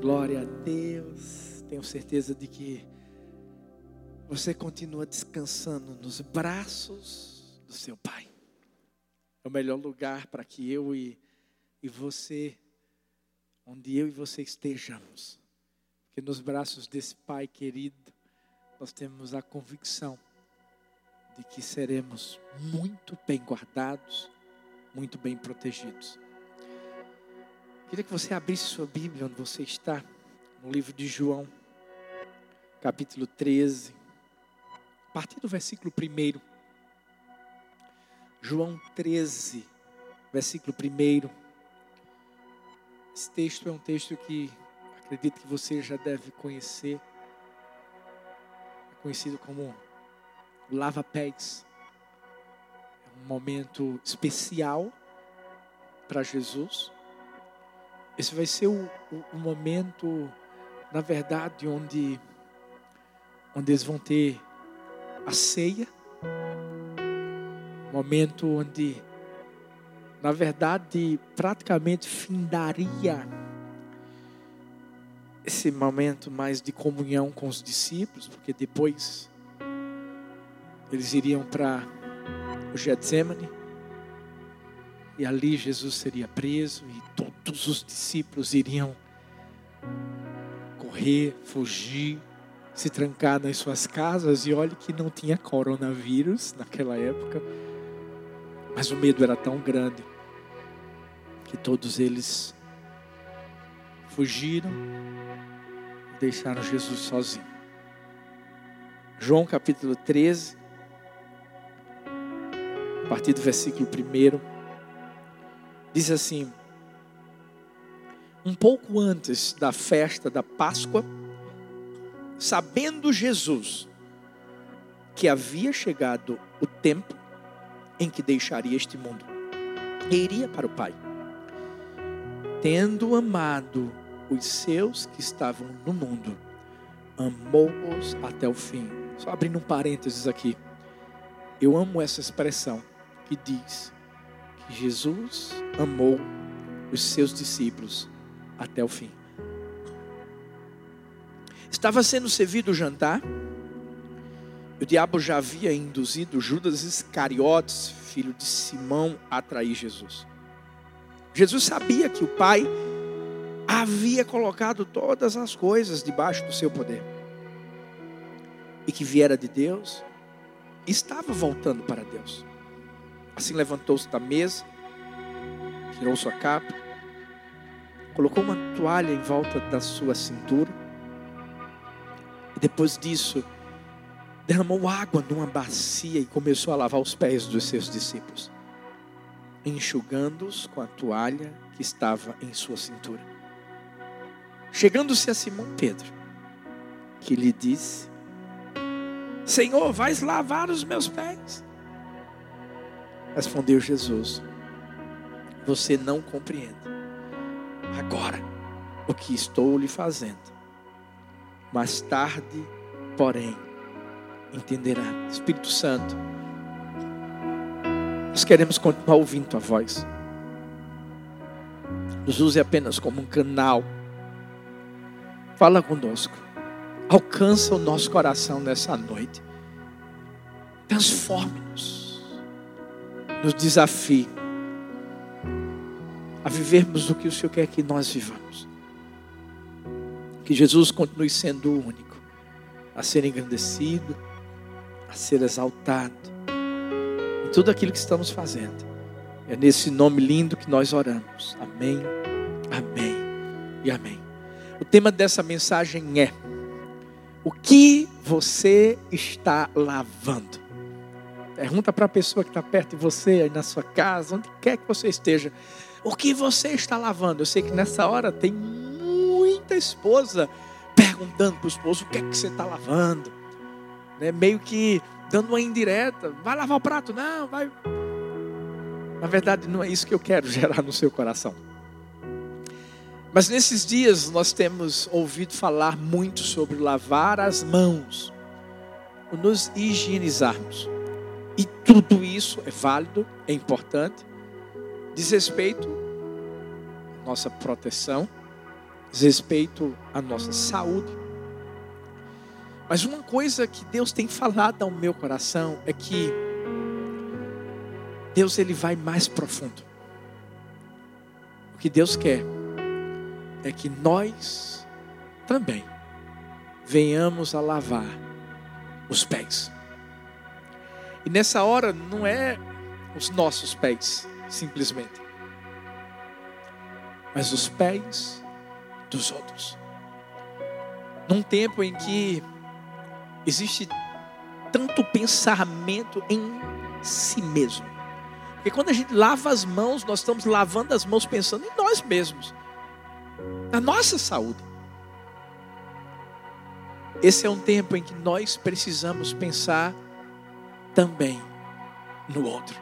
Glória a Deus. Tenho certeza de que você continua descansando nos braços do seu Pai. É o melhor lugar para que eu e, e você, onde eu e você estejamos. Porque nos braços desse Pai querido, nós temos a convicção de que seremos muito bem guardados, muito bem protegidos. Queria que você abrisse sua Bíblia onde você está, no livro de João, capítulo 13, a partir do versículo 1. João 13, versículo 1. Esse texto é um texto que acredito que você já deve conhecer. É conhecido como lava-pés. É um momento especial para Jesus esse vai ser o, o, o momento, na verdade, onde, onde eles vão ter a ceia. Momento onde, na verdade, praticamente findaria esse momento mais de comunhão com os discípulos, porque depois eles iriam para o Getsemane e ali Jesus seria preso e todos os discípulos iriam correr, fugir, se trancar nas suas casas. E olhe que não tinha coronavírus naquela época, mas o medo era tão grande que todos eles fugiram e deixaram Jesus sozinho. João capítulo 13, a partir do versículo 1 diz assim: Um pouco antes da festa da Páscoa, sabendo Jesus que havia chegado o tempo em que deixaria este mundo e iria para o Pai, tendo amado os seus que estavam no mundo, amou-os até o fim. Só abrindo um parênteses aqui. Eu amo essa expressão que diz Jesus amou os seus discípulos até o fim. Estava sendo servido o jantar. O diabo já havia induzido Judas Iscariotes, filho de Simão, a trair Jesus. Jesus sabia que o Pai havia colocado todas as coisas debaixo do seu poder. E que viera de Deus, estava voltando para Deus. Assim levantou-se da mesa, tirou sua capa, colocou uma toalha em volta da sua cintura. E depois disso, derramou água numa bacia e começou a lavar os pés dos seus discípulos, enxugando-os com a toalha que estava em sua cintura. Chegando-se a Simão Pedro, que lhe disse: Senhor, vais lavar os meus pés? Respondeu Jesus: Você não compreende. Agora, o que estou lhe fazendo. Mais tarde, porém, entenderá. Espírito Santo, nós queremos continuar ouvindo tua voz. Nos use apenas como um canal. Fala conosco. Alcança o nosso coração nessa noite. Transforme-nos nos desafie a vivermos o que o Senhor quer que nós vivamos. Que Jesus continue sendo o único a ser engrandecido, a ser exaltado em tudo aquilo que estamos fazendo. É nesse nome lindo que nós oramos. Amém, amém e amém. O tema dessa mensagem é: O que você está lavando? Pergunta para a pessoa que está perto de você, aí na sua casa, onde quer que você esteja. O que você está lavando? Eu sei que nessa hora tem muita esposa perguntando para o esposo o que é que você está lavando. Né? Meio que dando uma indireta. Vai lavar o prato? Não, vai. Na verdade, não é isso que eu quero gerar no seu coração. Mas nesses dias nós temos ouvido falar muito sobre lavar as mãos, nos higienizarmos. E tudo isso é válido, é importante. Diz respeito à nossa proteção, diz respeito à nossa saúde. Mas uma coisa que Deus tem falado ao meu coração é que Deus ele vai mais profundo. O que Deus quer é que nós também venhamos a lavar os pés. E nessa hora não é os nossos pés, simplesmente, mas os pés dos outros. Num tempo em que existe tanto pensamento em si mesmo. Porque quando a gente lava as mãos, nós estamos lavando as mãos pensando em nós mesmos, na nossa saúde. Esse é um tempo em que nós precisamos pensar também no outro.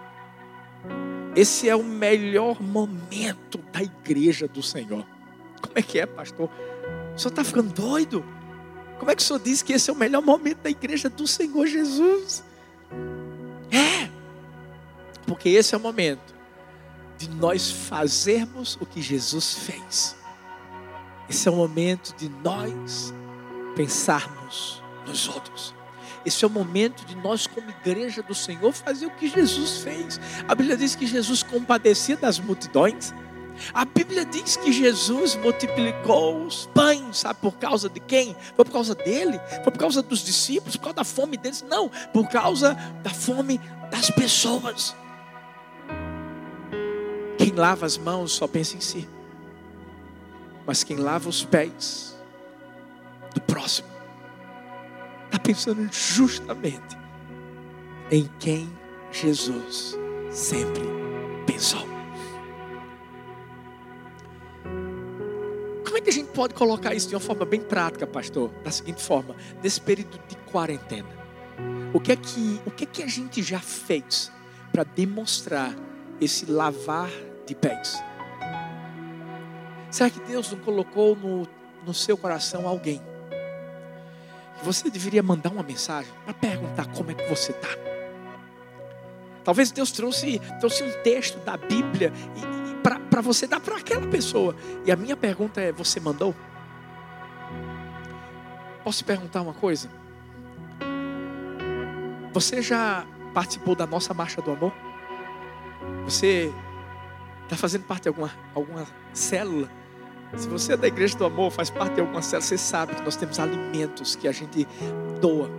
Esse é o melhor momento da igreja do Senhor. Como é que é, pastor? O senhor está ficando doido? Como é que o senhor diz que esse é o melhor momento da igreja do Senhor Jesus? É, porque esse é o momento de nós fazermos o que Jesus fez. Esse é o momento de nós pensarmos nos outros. Esse é o momento de nós, como igreja do Senhor, fazer o que Jesus fez. A Bíblia diz que Jesus compadecia das multidões. A Bíblia diz que Jesus multiplicou os pães, sabe por causa de quem? Foi por causa dele? Foi por causa dos discípulos? Por causa da fome deles? Não, por causa da fome das pessoas. Quem lava as mãos só pensa em si, mas quem lava os pés do próximo está pensando justamente em quem Jesus sempre pensou. Como é que a gente pode colocar isso de uma forma bem prática, pastor? Da seguinte forma: nesse período de quarentena, o que é que, o que, é que a gente já fez para demonstrar esse lavar de pés? Será que Deus não colocou no, no seu coração alguém? Você deveria mandar uma mensagem para perguntar como é que você está. Talvez Deus trouxe, trouxe um texto da Bíblia para você dar para aquela pessoa. E a minha pergunta é: você mandou? Posso te perguntar uma coisa? Você já participou da nossa marcha do amor? Você está fazendo parte de alguma, alguma célula? Se você é da igreja do amor, faz parte de alguma célula, você sabe que nós temos alimentos que a gente doa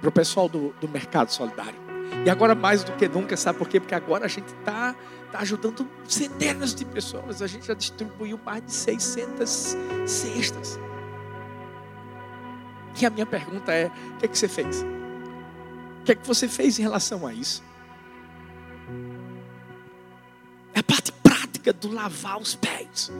para o pessoal do, do mercado solidário. E agora mais do que nunca, sabe por quê? Porque agora a gente está tá ajudando centenas de pessoas. A gente já distribuiu mais de 600 cestas. E a minha pergunta é: o que, é que você fez? O que é que você fez em relação a isso? É a parte prática do lavar os pés.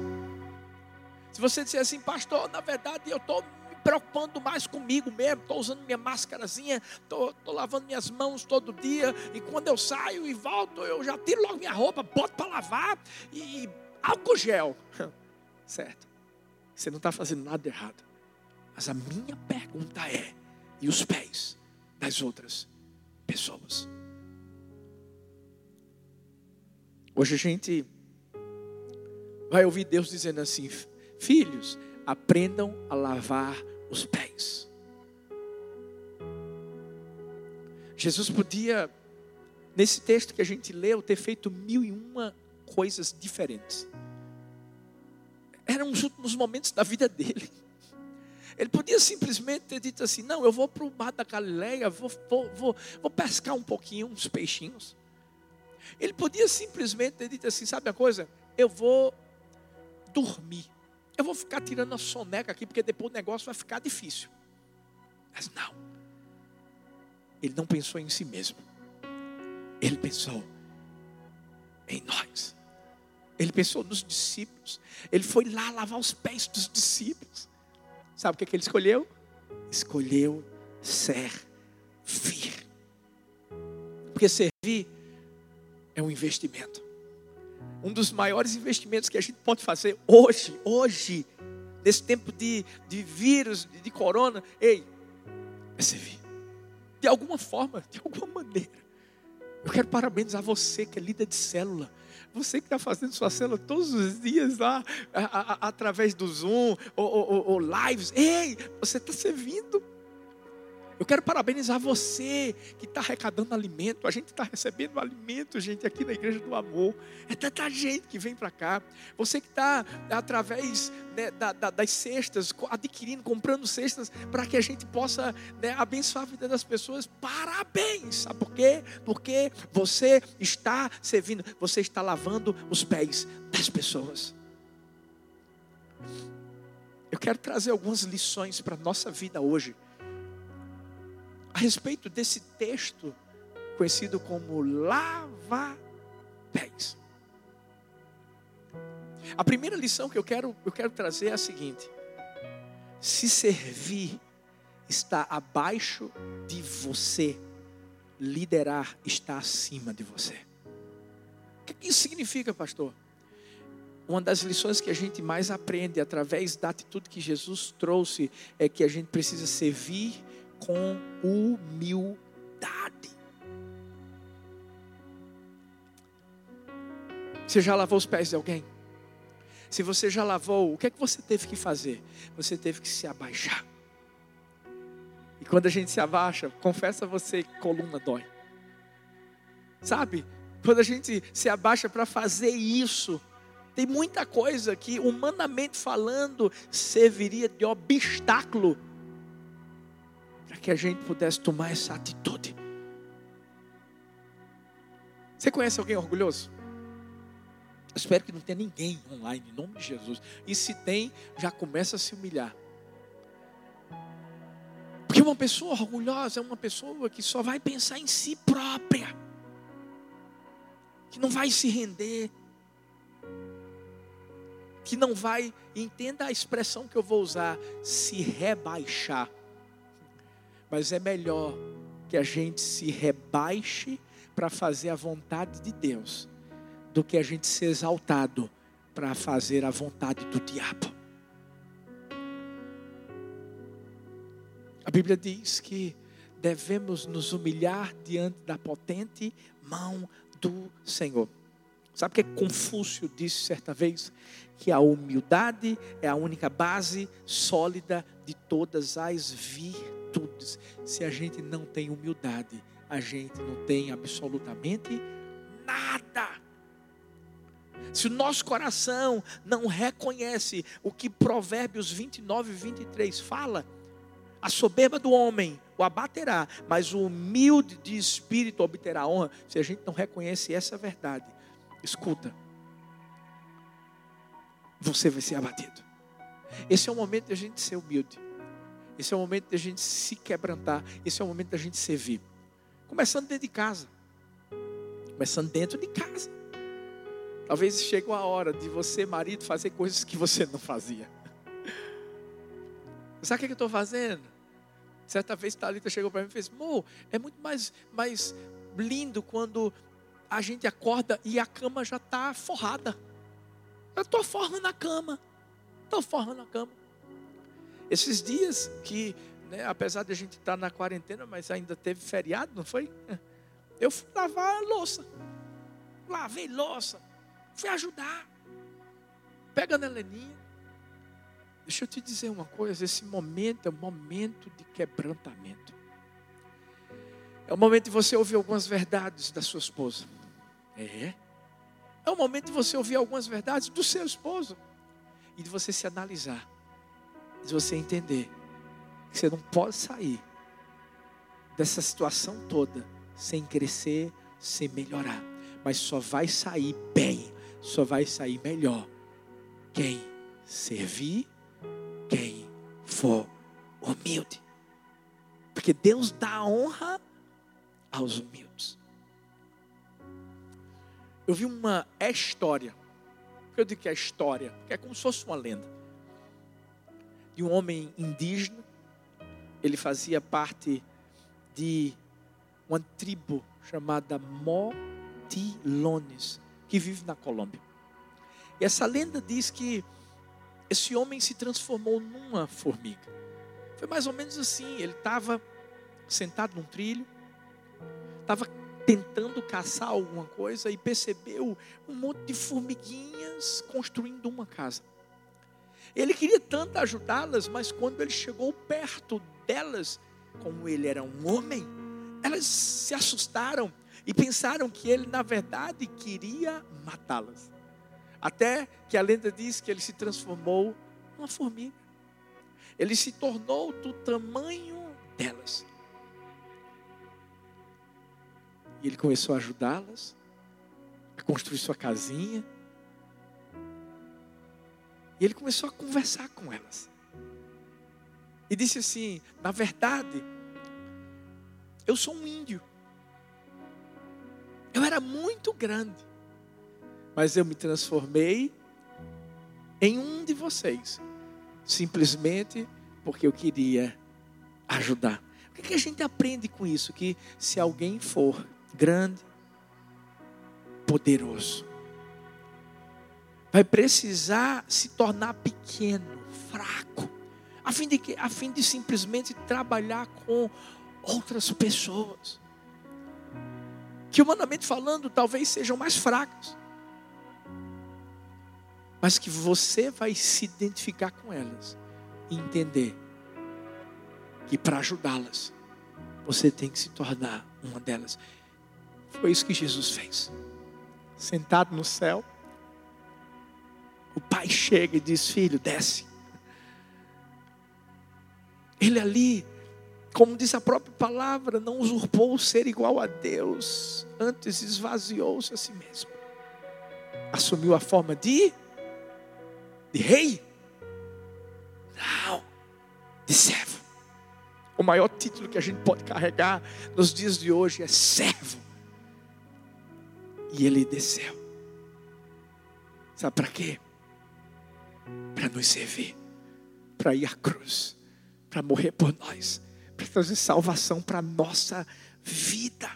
Se você disser assim, pastor, na verdade eu estou me preocupando mais comigo mesmo, estou usando minha máscarazinha, estou lavando minhas mãos todo dia, e quando eu saio e volto, eu já tiro logo minha roupa, boto para lavar e álcool gel. Certo. Você não está fazendo nada errado. Mas a minha pergunta é: e os pés das outras pessoas? Hoje a gente vai ouvir Deus dizendo assim: Filhos, aprendam a lavar os pés. Jesus podia, nesse texto que a gente leu, ter feito mil e uma coisas diferentes. Eram os últimos momentos da vida dele. Ele podia simplesmente ter dito assim: Não, eu vou para o mar da Galileia, vou, vou, vou, vou pescar um pouquinho, uns peixinhos. Ele podia simplesmente ter dito assim: Sabe a coisa? Eu vou dormir. Eu vou ficar tirando a soneca aqui, porque depois o negócio vai ficar difícil. Mas não. Ele não pensou em si mesmo. Ele pensou em nós. Ele pensou nos discípulos. Ele foi lá lavar os pés dos discípulos. Sabe o que, é que ele escolheu? Escolheu servir. Porque servir é um investimento um dos maiores investimentos que a gente pode fazer hoje, hoje, nesse tempo de, de vírus, de, de corona, ei, é servir. De alguma forma, de alguma maneira. Eu quero parabenizar você que é líder de célula. Você que está fazendo sua célula todos os dias lá, a, a, a, através do Zoom ou, ou, ou lives. Ei, você está servindo. Eu quero parabenizar você que está arrecadando alimento. A gente está recebendo alimento, gente, aqui na Igreja do Amor. É tanta gente que vem para cá. Você que está, através né, da, da, das cestas, adquirindo, comprando cestas, para que a gente possa né, abençoar a vida das pessoas. Parabéns! Sabe por quê? Porque você está servindo, você está lavando os pés das pessoas. Eu quero trazer algumas lições para a nossa vida hoje a respeito desse texto conhecido como lava-pés. A primeira lição que eu quero, eu quero trazer é a seguinte: se servir está abaixo de você, liderar está acima de você. O que isso significa, pastor? Uma das lições que a gente mais aprende através da atitude que Jesus trouxe é que a gente precisa servir com humildade. Você já lavou os pés de alguém? Se você já lavou, o que é que você teve que fazer? Você teve que se abaixar. E quando a gente se abaixa, confessa você coluna dói. Sabe? Quando a gente se abaixa para fazer isso, tem muita coisa que, humanamente falando, serviria de obstáculo para que a gente pudesse tomar essa atitude. Você conhece alguém orgulhoso? Eu espero que não tenha ninguém online, em nome de Jesus. E se tem, já começa a se humilhar. Porque uma pessoa orgulhosa é uma pessoa que só vai pensar em si própria, que não vai se render, que não vai, entenda a expressão que eu vou usar, se rebaixar. Mas é melhor que a gente se rebaixe para fazer a vontade de Deus, do que a gente ser exaltado para fazer a vontade do diabo. A Bíblia diz que devemos nos humilhar diante da potente mão do Senhor. Sabe que Confúcio disse certa vez? Que a humildade é a única base sólida de todas as virtudes virtudes. Se a gente não tem humildade, a gente não tem absolutamente nada. Se o nosso coração não reconhece o que Provérbios 29 e 23 fala, a soberba do homem o abaterá, mas o humilde de espírito obterá honra. Se a gente não reconhece essa verdade, escuta, você vai ser abatido. Esse é o momento de a gente ser humilde. Esse é o momento da gente se quebrantar. Esse é o momento da gente servir. Começando dentro de casa. Começando dentro de casa. Talvez chegue a hora de você, marido, fazer coisas que você não fazia. Sabe o que eu estou fazendo? Certa vez Thalita chegou para mim e fez: Mo, é muito mais, mais lindo quando a gente acorda e a cama já está forrada. Eu estou forrando a cama. Estou forrando a cama. Esses dias que, né, apesar de a gente estar na quarentena, mas ainda teve feriado, não foi? Eu fui lavar a louça. Lavei louça. Fui ajudar. Pega a Heleninha. Deixa eu te dizer uma coisa: esse momento é um momento de quebrantamento. É o momento de você ouvir algumas verdades da sua esposa. É. É o momento de você ouvir algumas verdades do seu esposo. E de você se analisar de você entender que você não pode sair dessa situação toda sem crescer, sem melhorar. Mas só vai sair bem, só vai sair melhor quem servir, quem for humilde. Porque Deus dá honra aos humildes. Eu vi uma história. Eu digo que é história, porque é como se fosse uma lenda de um homem indígena. Ele fazia parte de uma tribo chamada Motilones, que vive na Colômbia. E essa lenda diz que esse homem se transformou numa formiga. Foi mais ou menos assim: ele estava sentado num trilho, estava tentando caçar alguma coisa e percebeu um monte de formiguinhas construindo uma casa. Ele queria tanto ajudá-las, mas quando ele chegou perto delas, como ele era um homem, elas se assustaram e pensaram que ele, na verdade, queria matá-las. Até que a lenda diz que ele se transformou numa formiga. Ele se tornou do tamanho delas. E ele começou a ajudá-las a construir sua casinha. E ele começou a conversar com elas. E disse assim: Na verdade, eu sou um índio. Eu era muito grande. Mas eu me transformei em um de vocês. Simplesmente porque eu queria ajudar. O que, que a gente aprende com isso? Que se alguém for grande, poderoso, vai precisar se tornar pequeno, fraco, a fim de, que, a fim de simplesmente trabalhar com outras pessoas, que humanamente falando talvez sejam mais fracas, mas que você vai se identificar com elas e entender que para ajudá-las, você tem que se tornar uma delas. Foi isso que Jesus fez. Sentado no céu, o pai chega e diz: Filho, desce. Ele ali, como diz a própria palavra, não usurpou o ser igual a Deus, antes esvaziou-se a si mesmo. Assumiu a forma de, de rei? Não, de servo. O maior título que a gente pode carregar nos dias de hoje é servo. E ele desceu. Sabe para quê? Para nos servir, para ir à cruz, para morrer por nós, para trazer salvação para a nossa vida.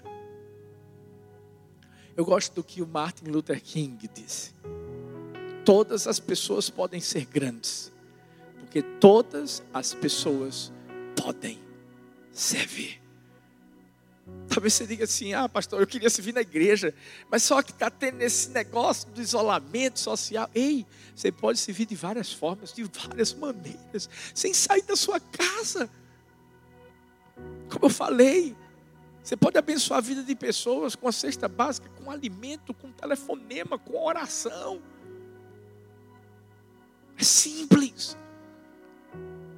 Eu gosto do que o Martin Luther King disse. Todas as pessoas podem ser grandes, porque todas as pessoas podem servir. Talvez você diga assim: ah, pastor, eu queria servir na igreja, mas só que está tendo esse negócio do isolamento social. Ei, você pode servir de várias formas, de várias maneiras, sem sair da sua casa. Como eu falei, você pode abençoar a vida de pessoas com a cesta básica, com alimento, com telefonema, com oração. É simples.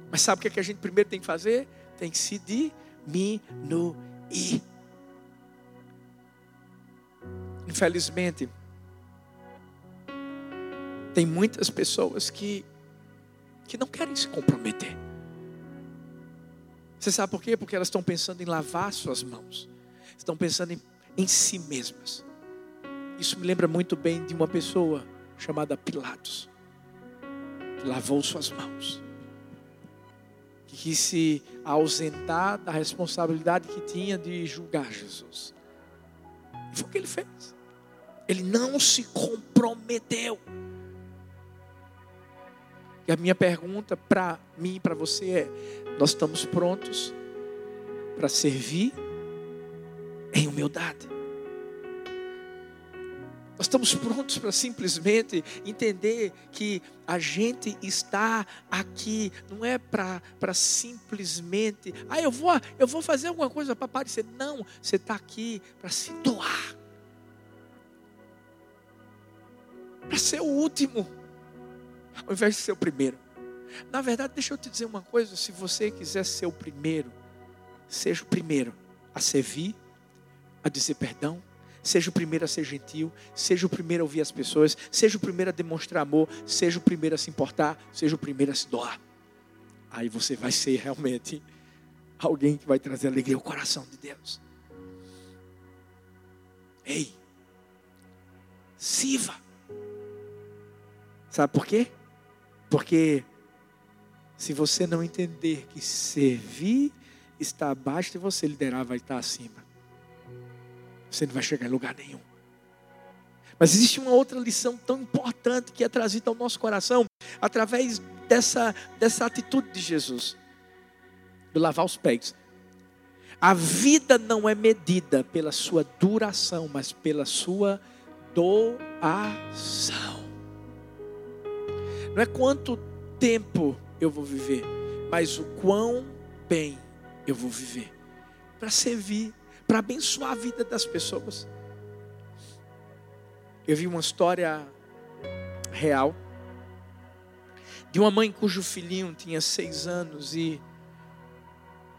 Mas sabe o que, é que a gente primeiro tem que fazer? Tem que se diminuir ir. Infelizmente, tem muitas pessoas que, que não querem se comprometer. Você sabe por quê? Porque elas estão pensando em lavar suas mãos, estão pensando em, em si mesmas. Isso me lembra muito bem de uma pessoa chamada Pilatos, que lavou suas mãos que quis se ausentar da responsabilidade que tinha de julgar Jesus. E foi o que ele fez. Ele não se comprometeu. E a minha pergunta para mim e para você é: nós estamos prontos para servir em humildade? Nós estamos prontos para simplesmente entender que a gente está aqui, não é para simplesmente, ah, eu vou, eu vou fazer alguma coisa para aparecer. Não, você está aqui para se doar, para ser o último, ao invés de ser o primeiro. Na verdade, deixa eu te dizer uma coisa: se você quiser ser o primeiro, seja o primeiro a servir, a dizer perdão, Seja o primeiro a ser gentil, seja o primeiro a ouvir as pessoas, seja o primeiro a demonstrar amor, seja o primeiro a se importar, seja o primeiro a se doar. Aí você vai ser realmente alguém que vai trazer alegria ao coração de Deus. Ei, sirva. Sabe por quê? Porque se você não entender que servir está abaixo de você, liderar vai estar acima você não vai chegar em lugar nenhum. Mas existe uma outra lição tão importante que é trazida ao nosso coração através dessa, dessa atitude de Jesus, de lavar os pés. A vida não é medida pela sua duração, mas pela sua doação. Não é quanto tempo eu vou viver, mas o quão bem eu vou viver. Para servir, para abençoar a vida das pessoas. Eu vi uma história real de uma mãe cujo filhinho tinha seis anos e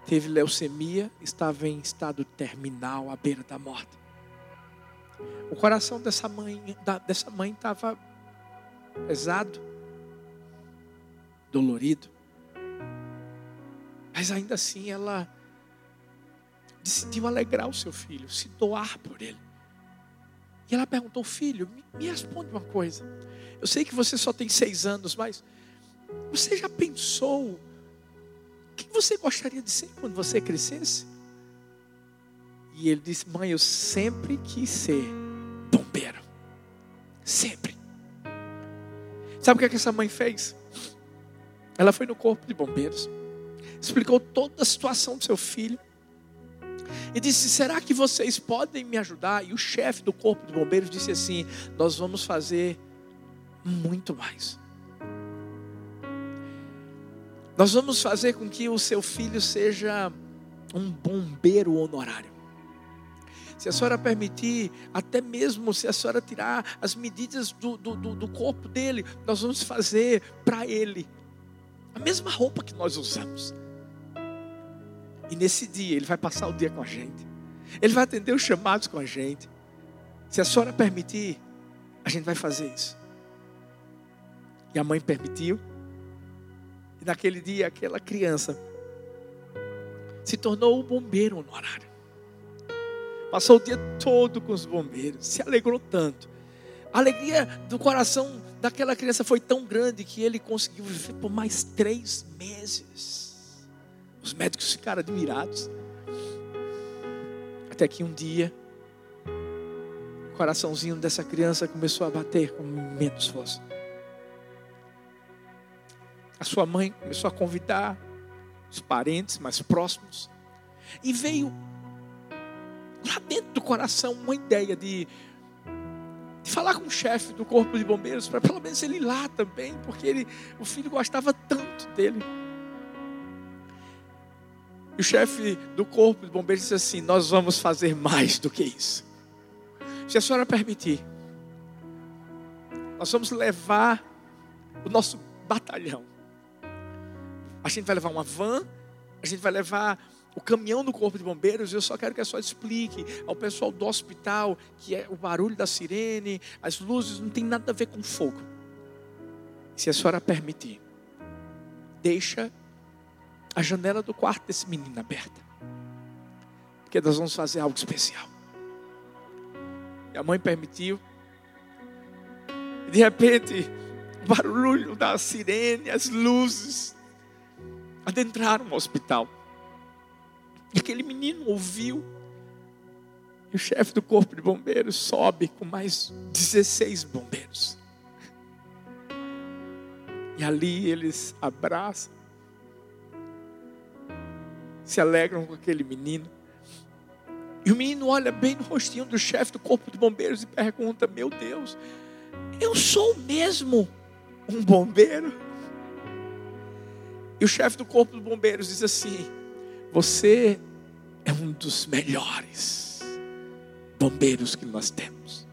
teve leucemia, estava em estado terminal, à beira da morte. O coração dessa mãe, dessa mãe estava pesado, dolorido. Mas ainda assim ela decidiu alegrar o seu filho, se doar por ele. E ela perguntou, filho, me, responde uma coisa. Eu sei que você só tem seis anos, mas você já pensou o que você gostaria de ser quando você crescesse? E ele disse: Mãe, eu sempre quis ser bombeiro. Sempre. Sabe o que, é que essa mãe fez? Ela foi no corpo de bombeiros, explicou toda a situação do seu filho e disse: Será que vocês podem me ajudar? E o chefe do corpo de bombeiros disse assim: Nós vamos fazer muito mais. Nós vamos fazer com que o seu filho seja um bombeiro honorário. Se a senhora permitir, até mesmo se a senhora tirar as medidas do, do, do corpo dele, nós vamos fazer para ele a mesma roupa que nós usamos. E nesse dia ele vai passar o dia com a gente. Ele vai atender os chamados com a gente. Se a senhora permitir, a gente vai fazer isso. E a mãe permitiu. E naquele dia, aquela criança se tornou o bombeiro honorário. Passou o dia todo com os bombeiros, se alegrou tanto. A alegria do coração daquela criança foi tão grande que ele conseguiu viver por mais três meses. Os médicos ficaram admirados. Até que um dia, o coraçãozinho dessa criança começou a bater com menos força a sua mãe começou a convidar os parentes mais próximos. E veio lá dentro do coração uma ideia de, falar com o chefe do corpo de bombeiros, para pelo menos ele ir lá também, porque ele, o filho gostava tanto dele. E o chefe do corpo de bombeiros disse assim: Nós vamos fazer mais do que isso. Se a senhora permitir, nós vamos levar o nosso batalhão a gente vai levar uma van, a gente vai levar o caminhão do corpo de bombeiros. Eu só quero que a senhora explique ao pessoal do hospital que é o barulho da sirene, as luzes, não tem nada a ver com fogo. Se a senhora permitir, deixa a janela do quarto desse menino aberta. Porque nós vamos fazer algo especial. E a mãe permitiu. E de repente, o barulho da sirene, as luzes, adentraram o hospital. E aquele menino ouviu. E o chefe do corpo de bombeiros sobe com mais 16 bombeiros. E ali eles abraçam, se alegram com aquele menino. E o menino olha bem no rostinho do chefe do corpo de bombeiros e pergunta: Meu Deus, eu sou mesmo um bombeiro? E o chefe do corpo dos bombeiros diz assim: Você é um dos melhores bombeiros que nós temos.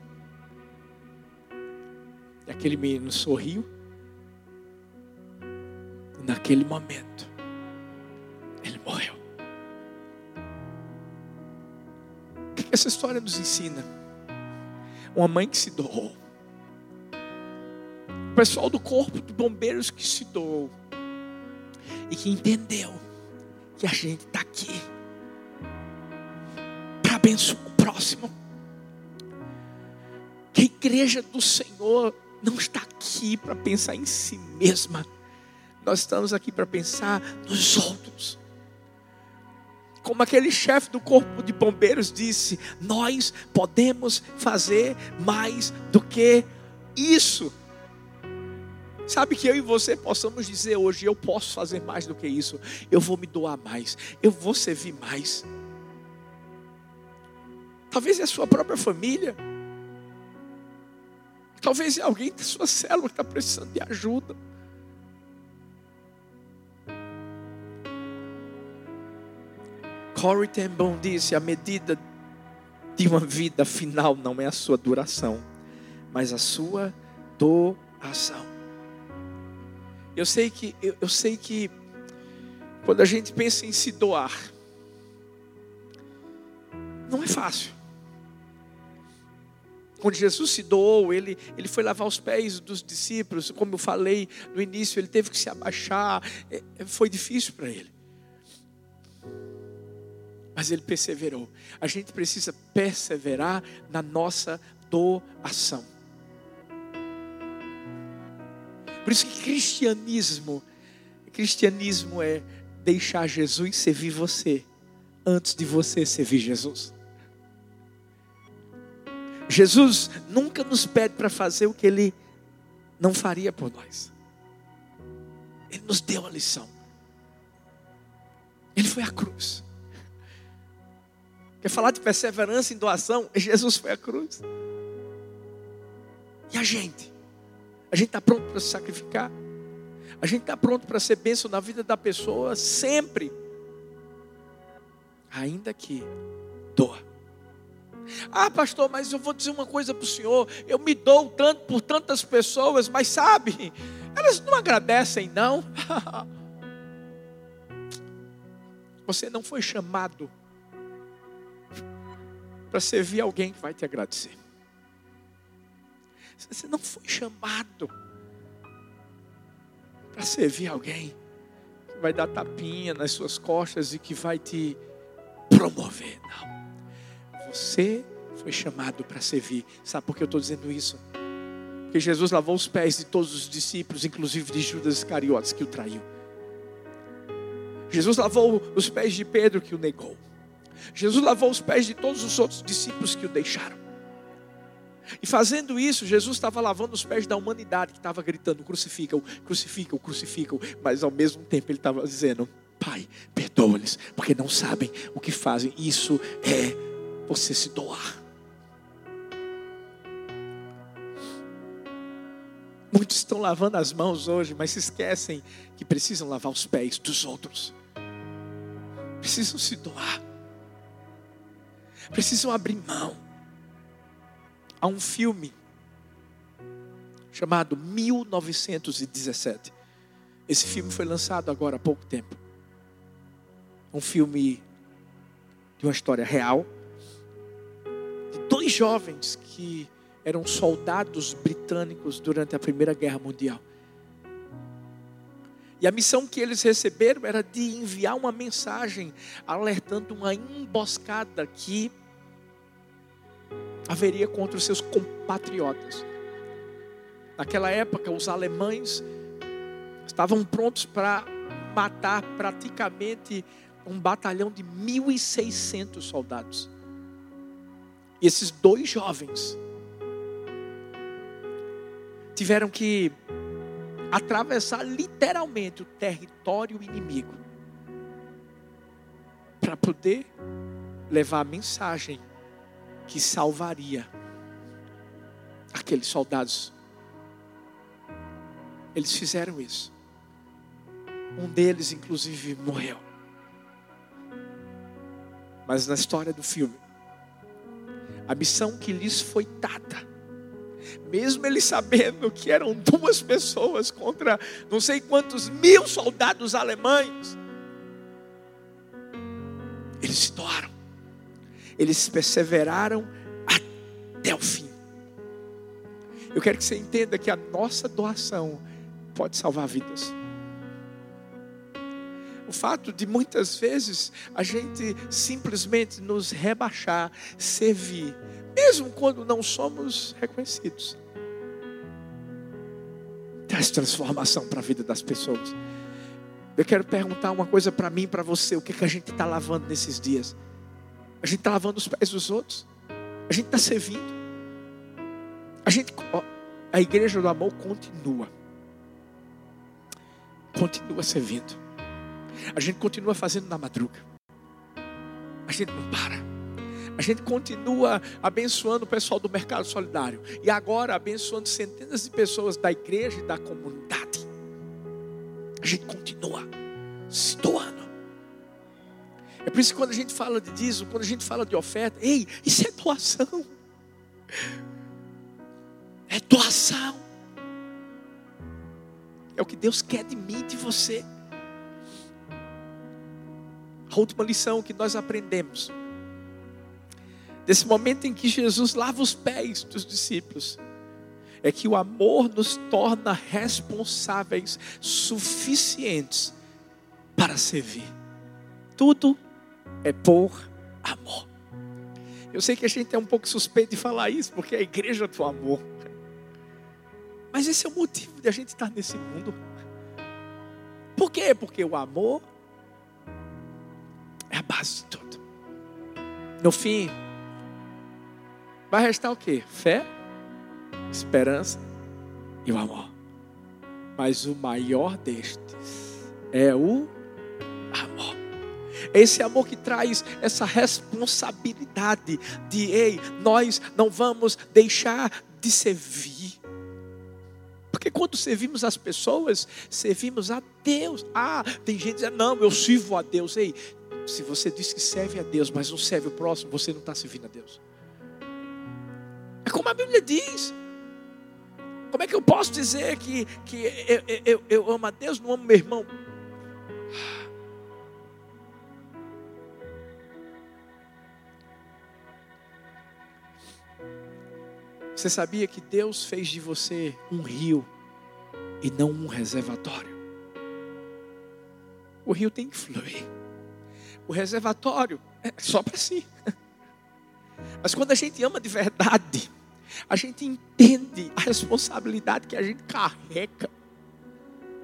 E aquele menino sorriu. E naquele momento, ele morreu. O que essa história nos ensina? Uma mãe que se doou. O pessoal do corpo de bombeiros que se doou e que entendeu que a gente está aqui para abençoar o próximo. Que a igreja do Senhor não está aqui para pensar em si mesma. Nós estamos aqui para pensar nos outros. Como aquele chefe do corpo de bombeiros disse, nós podemos fazer mais do que isso. Sabe que eu e você possamos dizer hoje: eu posso fazer mais do que isso, eu vou me doar mais, eu vou servir mais. Talvez é a sua própria família. Talvez é alguém da sua célula que está precisando de ajuda. Corey ten Boom disse: a medida de uma vida final não é a sua duração, mas a sua doação. Eu sei que eu, eu sei que quando a gente pensa em se doar, não é fácil. Quando Jesus se doou, ele, ele foi lavar os pés dos discípulos, como eu falei no início, ele teve que se abaixar, é, foi difícil para ele mas ele perseverou. A gente precisa perseverar na nossa doação. Por isso que cristianismo, cristianismo é deixar Jesus servir você antes de você servir Jesus. Jesus nunca nos pede para fazer o que ele não faria por nós. Ele nos deu a lição. Ele foi à cruz. Quer falar de perseverança em doação? Jesus foi à cruz. E a gente? A gente está pronto para se sacrificar? A gente está pronto para ser bênção na vida da pessoa sempre. Ainda que doa. Ah, pastor, mas eu vou dizer uma coisa para o senhor. Eu me dou tanto por tantas pessoas, mas sabe, elas não agradecem, não. Você não foi chamado para servir alguém que vai te agradecer. Você não foi chamado para servir alguém que vai dar tapinha nas suas costas e que vai te promover. Não. Você foi chamado para servir. Sabe por que eu estou dizendo isso? Porque Jesus lavou os pés de todos os discípulos, inclusive de Judas Iscariotes, que o traiu. Jesus lavou os pés de Pedro, que o negou. Jesus lavou os pés de todos os outros discípulos que o deixaram. E fazendo isso, Jesus estava lavando os pés da humanidade que estava gritando: crucificam, crucificam, crucificam. Mas ao mesmo tempo ele estava dizendo: Pai, perdoa-lhes, porque não sabem o que fazem. Isso é você se doar. Muitos estão lavando as mãos hoje, mas se esquecem que precisam lavar os pés dos outros. Precisam se doar precisam abrir mão. Há um filme chamado 1917. Esse filme foi lançado agora há pouco tempo. Um filme de uma história real de dois jovens que eram soldados britânicos durante a Primeira Guerra Mundial. E a missão que eles receberam era de enviar uma mensagem alertando uma emboscada que haveria contra os seus compatriotas. Naquela época, os alemães estavam prontos para matar praticamente um batalhão de 1.600 soldados. E esses dois jovens tiveram que atravessar literalmente o território inimigo para poder levar a mensagem que salvaria aqueles soldados. Eles fizeram isso. Um deles, inclusive, morreu. Mas na história do filme, a missão que lhes foi dada mesmo ele sabendo que eram duas pessoas contra não sei quantos mil soldados alemães, eles se doaram, eles perseveraram até o fim. Eu quero que você entenda que a nossa doação pode salvar vidas. O fato de muitas vezes a gente simplesmente nos rebaixar, servir, mesmo quando não somos reconhecidos. Traz transformação para a vida das pessoas. Eu quero perguntar uma coisa para mim, para você: o que, é que a gente está lavando nesses dias? A gente está lavando os pés dos outros, a gente está servindo, a gente, a igreja do amor continua, continua servindo, a gente continua fazendo na madruga, a gente não para. A gente continua abençoando o pessoal do mercado solidário. E agora abençoando centenas de pessoas da igreja e da comunidade. A gente continua. É por isso que quando a gente fala de dízimo, quando a gente fala de oferta, ei, isso é doação. É doação. É o que Deus quer de mim e de você. A última lição que nós aprendemos desse momento em que Jesus lava os pés dos discípulos, é que o amor nos torna responsáveis suficientes para servir. Tudo é por amor. Eu sei que a gente é um pouco suspeito de falar isso, porque é a igreja do amor. Mas esse é o motivo de a gente estar nesse mundo. Por quê? Porque o amor é a base de tudo. No fim, Vai restar o quê? Fé, esperança e o amor. Mas o maior destes é o amor. É esse amor que traz essa responsabilidade de, ei, nós não vamos deixar de servir. Porque quando servimos as pessoas, servimos a Deus. Ah, tem gente dizendo, não, eu sirvo a Deus. Ei, se você diz que serve a Deus, mas não serve o próximo, você não está servindo a Deus. É como a Bíblia diz. Como é que eu posso dizer que, que eu, eu, eu amo a Deus, não amo meu irmão? Você sabia que Deus fez de você um rio e não um reservatório? O rio tem que fluir. O reservatório é só para si. Mas quando a gente ama de verdade, a gente entende a responsabilidade que a gente carrega.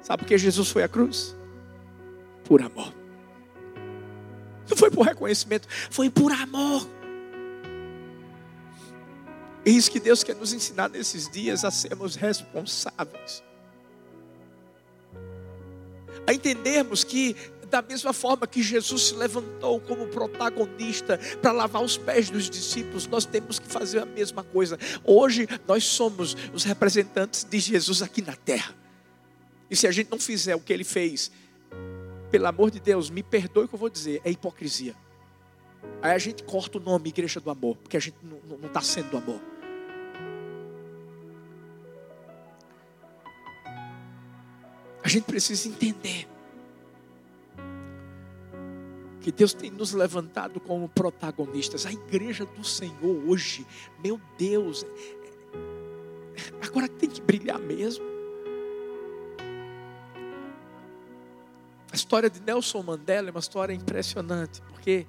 Sabe por que Jesus foi à cruz? Por amor. Não foi por reconhecimento, foi por amor. É isso que Deus quer nos ensinar nesses dias a sermos responsáveis. A entendermos que da mesma forma que Jesus se levantou como protagonista para lavar os pés dos discípulos, nós temos que fazer a mesma coisa. Hoje nós somos os representantes de Jesus aqui na terra. E se a gente não fizer o que ele fez, pelo amor de Deus, me perdoe o que eu vou dizer, é hipocrisia. Aí a gente corta o nome Igreja do Amor, porque a gente não está sendo do amor. A gente precisa entender que Deus tem nos levantado como protagonistas. A igreja do Senhor hoje, meu Deus, agora tem que brilhar mesmo. A história de Nelson Mandela é uma história impressionante, porque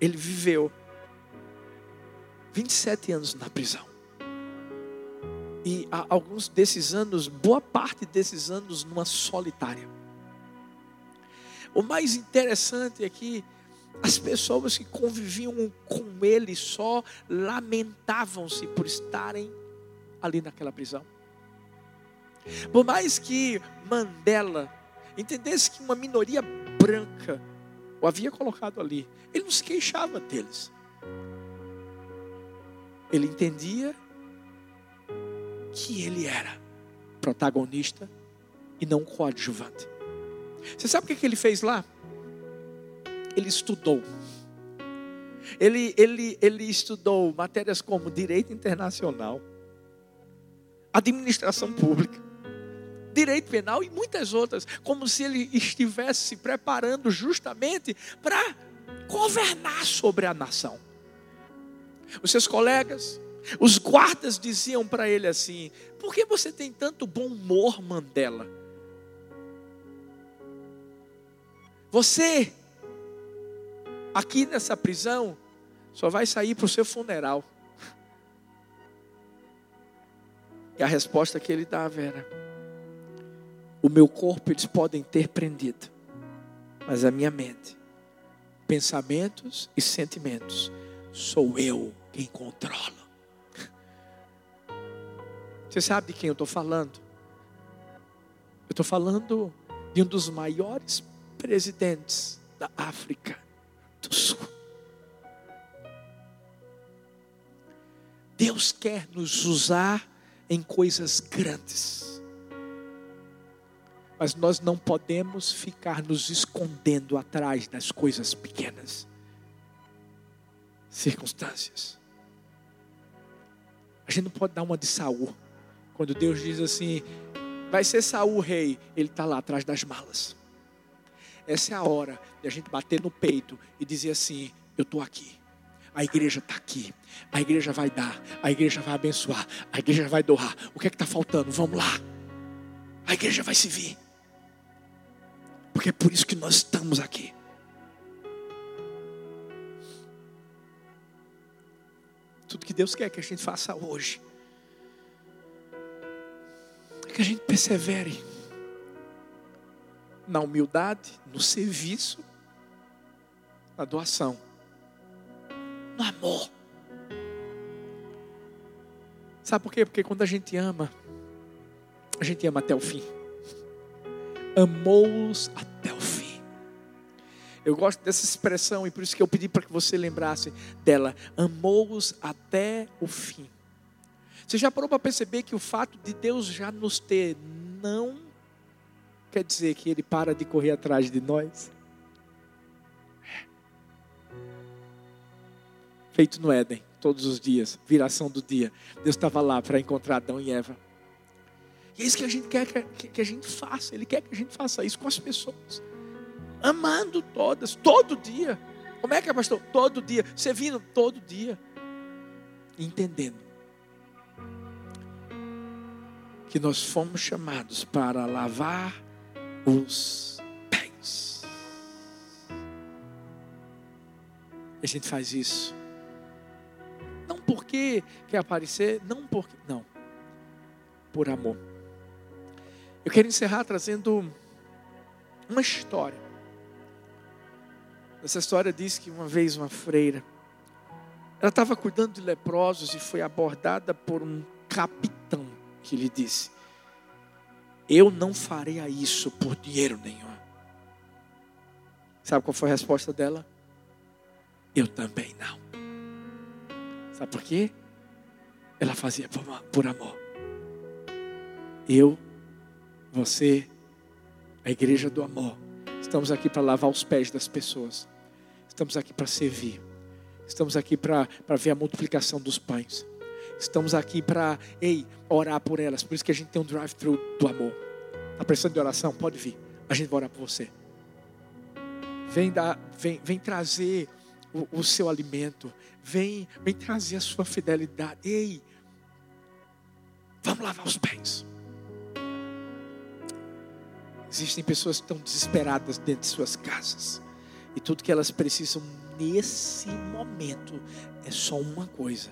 ele viveu 27 anos na prisão. E alguns desses anos, boa parte desses anos, numa solitária. O mais interessante é que as pessoas que conviviam com ele só lamentavam-se por estarem ali naquela prisão. Por mais que Mandela entendesse que uma minoria branca o havia colocado ali, ele não se queixava deles. Ele entendia que ele era protagonista e não coadjuvante. Você sabe o que ele fez lá? Ele estudou. Ele, ele, ele estudou matérias como direito internacional, administração pública, direito penal e muitas outras, como se ele estivesse se preparando justamente para governar sobre a nação. Os seus colegas, os guardas diziam para ele assim: Por que você tem tanto bom humor, Mandela? Você, aqui nessa prisão, só vai sair para o seu funeral. E a resposta que ele dava era: O meu corpo eles podem ter prendido, mas a minha mente, pensamentos e sentimentos, sou eu quem controla. Você sabe de quem eu estou falando? Eu estou falando de um dos maiores presidentes da África do Sul. Deus quer nos usar em coisas grandes. Mas nós não podemos ficar nos escondendo atrás das coisas pequenas. Circunstâncias. A gente não pode dar uma de Saul. Quando Deus diz assim, vai ser Saul rei, ele está lá atrás das malas. Essa é a hora de a gente bater no peito e dizer assim: eu estou aqui. A igreja está aqui. A igreja vai dar. A igreja vai abençoar. A igreja vai doar. O que é que está faltando? Vamos lá. A igreja vai se vir. Porque é por isso que nós estamos aqui. Tudo que Deus quer que a gente faça hoje que a gente persevere na humildade, no serviço, na doação no amor. Sabe por quê? Porque quando a gente ama, a gente ama até o fim. Amou-os até o fim. Eu gosto dessa expressão e por isso que eu pedi para que você lembrasse dela. Amou-os até o fim. Você já parou para perceber que o fato de Deus já nos ter não quer dizer que Ele para de correr atrás de nós? feito no Éden, todos os dias, viração do dia. Deus estava lá para encontrar Adão e Eva. E é isso que a gente quer que, a gente faça. Ele quer que a gente faça isso com as pessoas. Amando todas, todo dia. Como é que é, pastor? Todo dia. Servindo todo dia. Entendendo que nós fomos chamados para lavar os pés. E a gente faz isso não porque quer aparecer, não porque. Não. Por amor. Eu quero encerrar trazendo uma história. Essa história diz que uma vez uma freira, ela estava cuidando de leprosos e foi abordada por um capitão que lhe disse: Eu não farei isso por dinheiro nenhum. Sabe qual foi a resposta dela? Eu também não. Sabe por quê? Ela fazia por amor. Eu, você, a igreja do amor, estamos aqui para lavar os pés das pessoas. Estamos aqui para servir. Estamos aqui para ver a multiplicação dos pães. Estamos aqui para, ei, orar por elas. Por isso que a gente tem um drive-thru do amor. Está precisando de oração? Pode vir. A gente vai orar por você. Vem, dar, vem, vem trazer o, o seu alimento. Vem, vem trazer a sua fidelidade. Ei, vamos lavar os pés. Existem pessoas que estão desesperadas dentro de suas casas. E tudo que elas precisam nesse momento é só uma coisa: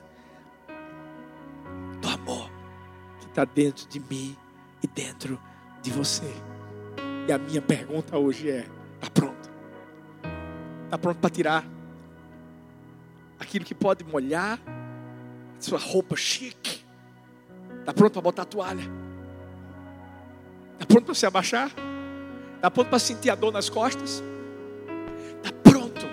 está dentro de mim e dentro de você. E a minha pergunta hoje é: está pronto? Está pronto para tirar aquilo que pode molhar sua roupa chique. Está pronto para botar a toalha? Está pronto para se abaixar? Está pronto para sentir a dor nas costas? Está pronto.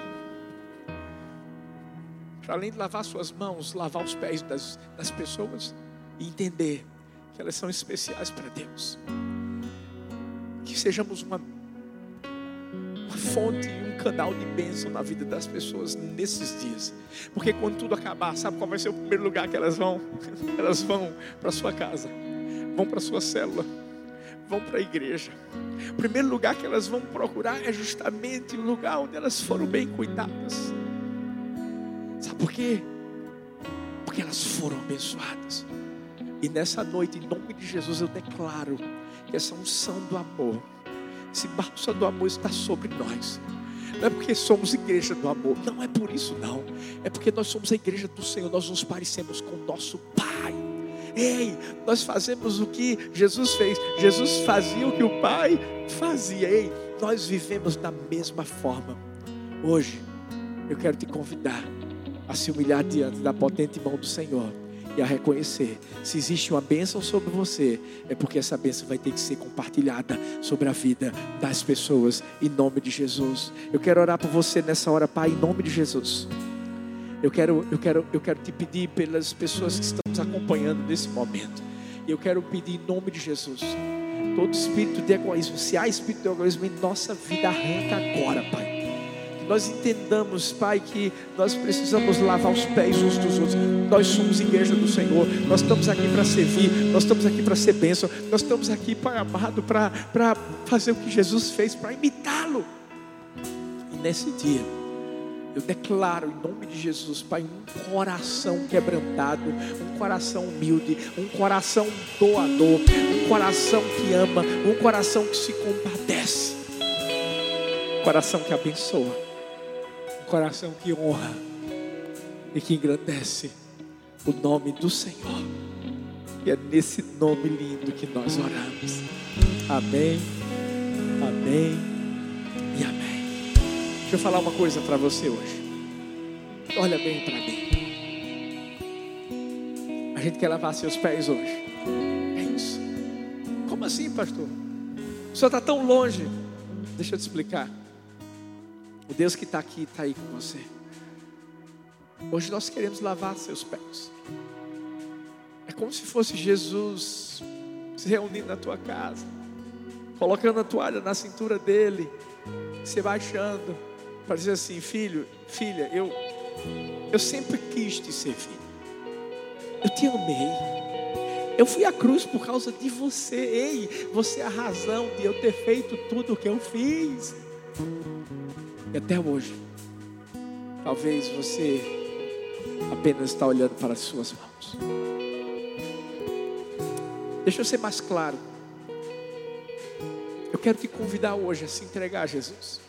Para além de lavar suas mãos, lavar os pés das, das pessoas e entender que elas são especiais para Deus. Que sejamos uma fonte e um canal de bênção na vida das pessoas nesses dias. Porque quando tudo acabar, sabe qual vai ser o primeiro lugar que elas vão? Elas vão para sua casa, vão para sua célula, vão para a igreja. O primeiro lugar que elas vão procurar é justamente o lugar onde elas foram bem cuidadas. Sabe por quê? Porque elas foram abençoadas. E nessa noite, em nome de Jesus, eu declaro que essa unção do amor esse bálsamo do amor está sobre nós. Não é porque somos igreja do amor, não é por isso não. É porque nós somos a igreja do Senhor, nós nos parecemos com o nosso Pai. Ei, nós fazemos o que Jesus fez. Jesus fazia o que o Pai fazia. Ei, nós vivemos da mesma forma. Hoje, eu quero te convidar a se humilhar diante da potente mão do Senhor e a reconhecer. Se existe uma bênção sobre você, é porque essa bênção vai ter que ser compartilhada sobre a vida das pessoas, em nome de Jesus. Eu quero orar por você nessa hora, Pai, em nome de Jesus. Eu quero, eu quero, eu quero te pedir pelas pessoas que estão nos acompanhando nesse momento. Eu quero pedir em nome de Jesus. Todo espírito de egoísmo, se há espírito de egoísmo em nossa vida, arranca agora, Pai nós entendamos, Pai, que nós precisamos lavar os pés uns dos outros. Nós somos igreja do Senhor, nós estamos aqui para servir, nós estamos aqui para ser bênção, nós estamos aqui, Pai amado, para fazer o que Jesus fez, para imitá-lo. E nesse dia, eu declaro em nome de Jesus, Pai, um coração quebrantado, um coração humilde, um coração doador, um coração que ama, um coração que se compadece, um coração que abençoa coração que honra e que engrandece o nome do Senhor. E é nesse nome lindo que nós oramos. Amém, amém e amém. Deixa eu falar uma coisa para você hoje. Olha bem para mim. A gente quer lavar seus pés hoje. É isso. Como assim, pastor? O senhor está tão longe. Deixa eu te explicar. O Deus que está aqui está aí com você. Hoje nós queremos lavar seus pés. É como se fosse Jesus se reunindo na tua casa, colocando a toalha na cintura dele, se baixando, para dizer assim: filho, filha, eu, eu sempre quis te servir, eu te amei. Eu fui à cruz por causa de você. Ei, você é a razão de eu ter feito tudo o que eu fiz. E até hoje, talvez você apenas está olhando para as suas mãos. Deixa eu ser mais claro. Eu quero te convidar hoje a se entregar a Jesus.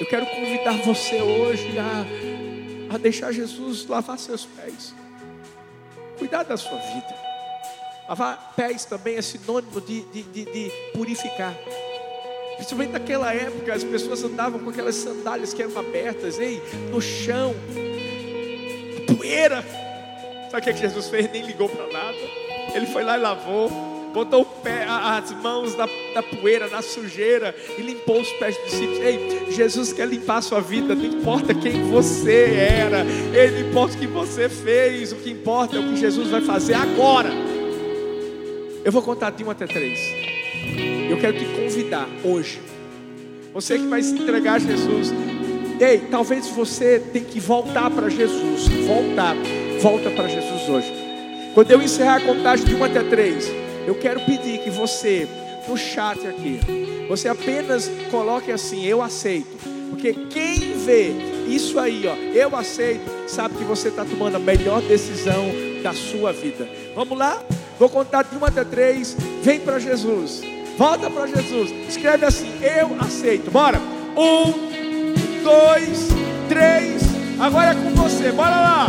Eu quero convidar você hoje a, a deixar Jesus lavar seus pés. Cuidar da sua vida. Lavar pés também é sinônimo de, de, de, de purificar. Principalmente naquela época, as pessoas andavam com aquelas sandálias que eram abertas, ei, no chão, poeira. Sabe o que, é que Jesus fez? Nem ligou para nada. Ele foi lá e lavou, botou pé, as mãos na, poeira, na sujeira e limpou os pés dos discípulos. Ei, Jesus quer limpar a sua vida, não importa quem você era, ele não importa o que você fez, o que importa é o que Jesus vai fazer agora. Eu vou contar de um até três. Eu quero te hoje. Você que vai se entregar a Jesus. Ei, talvez você tenha que voltar para Jesus. Voltar. Volta para Jesus hoje. Quando eu encerrar a contagem de 1 até 3, eu quero pedir que você, no chat aqui, você apenas coloque assim: Eu aceito. Porque quem vê isso aí, ó, eu aceito, sabe que você está tomando a melhor decisão da sua vida. Vamos lá? Vou contar de 1 até 3. Vem para Jesus. Volta para Jesus. Escreve assim: Eu aceito. Bora. Um, dois, três. Agora é com você. Bora lá.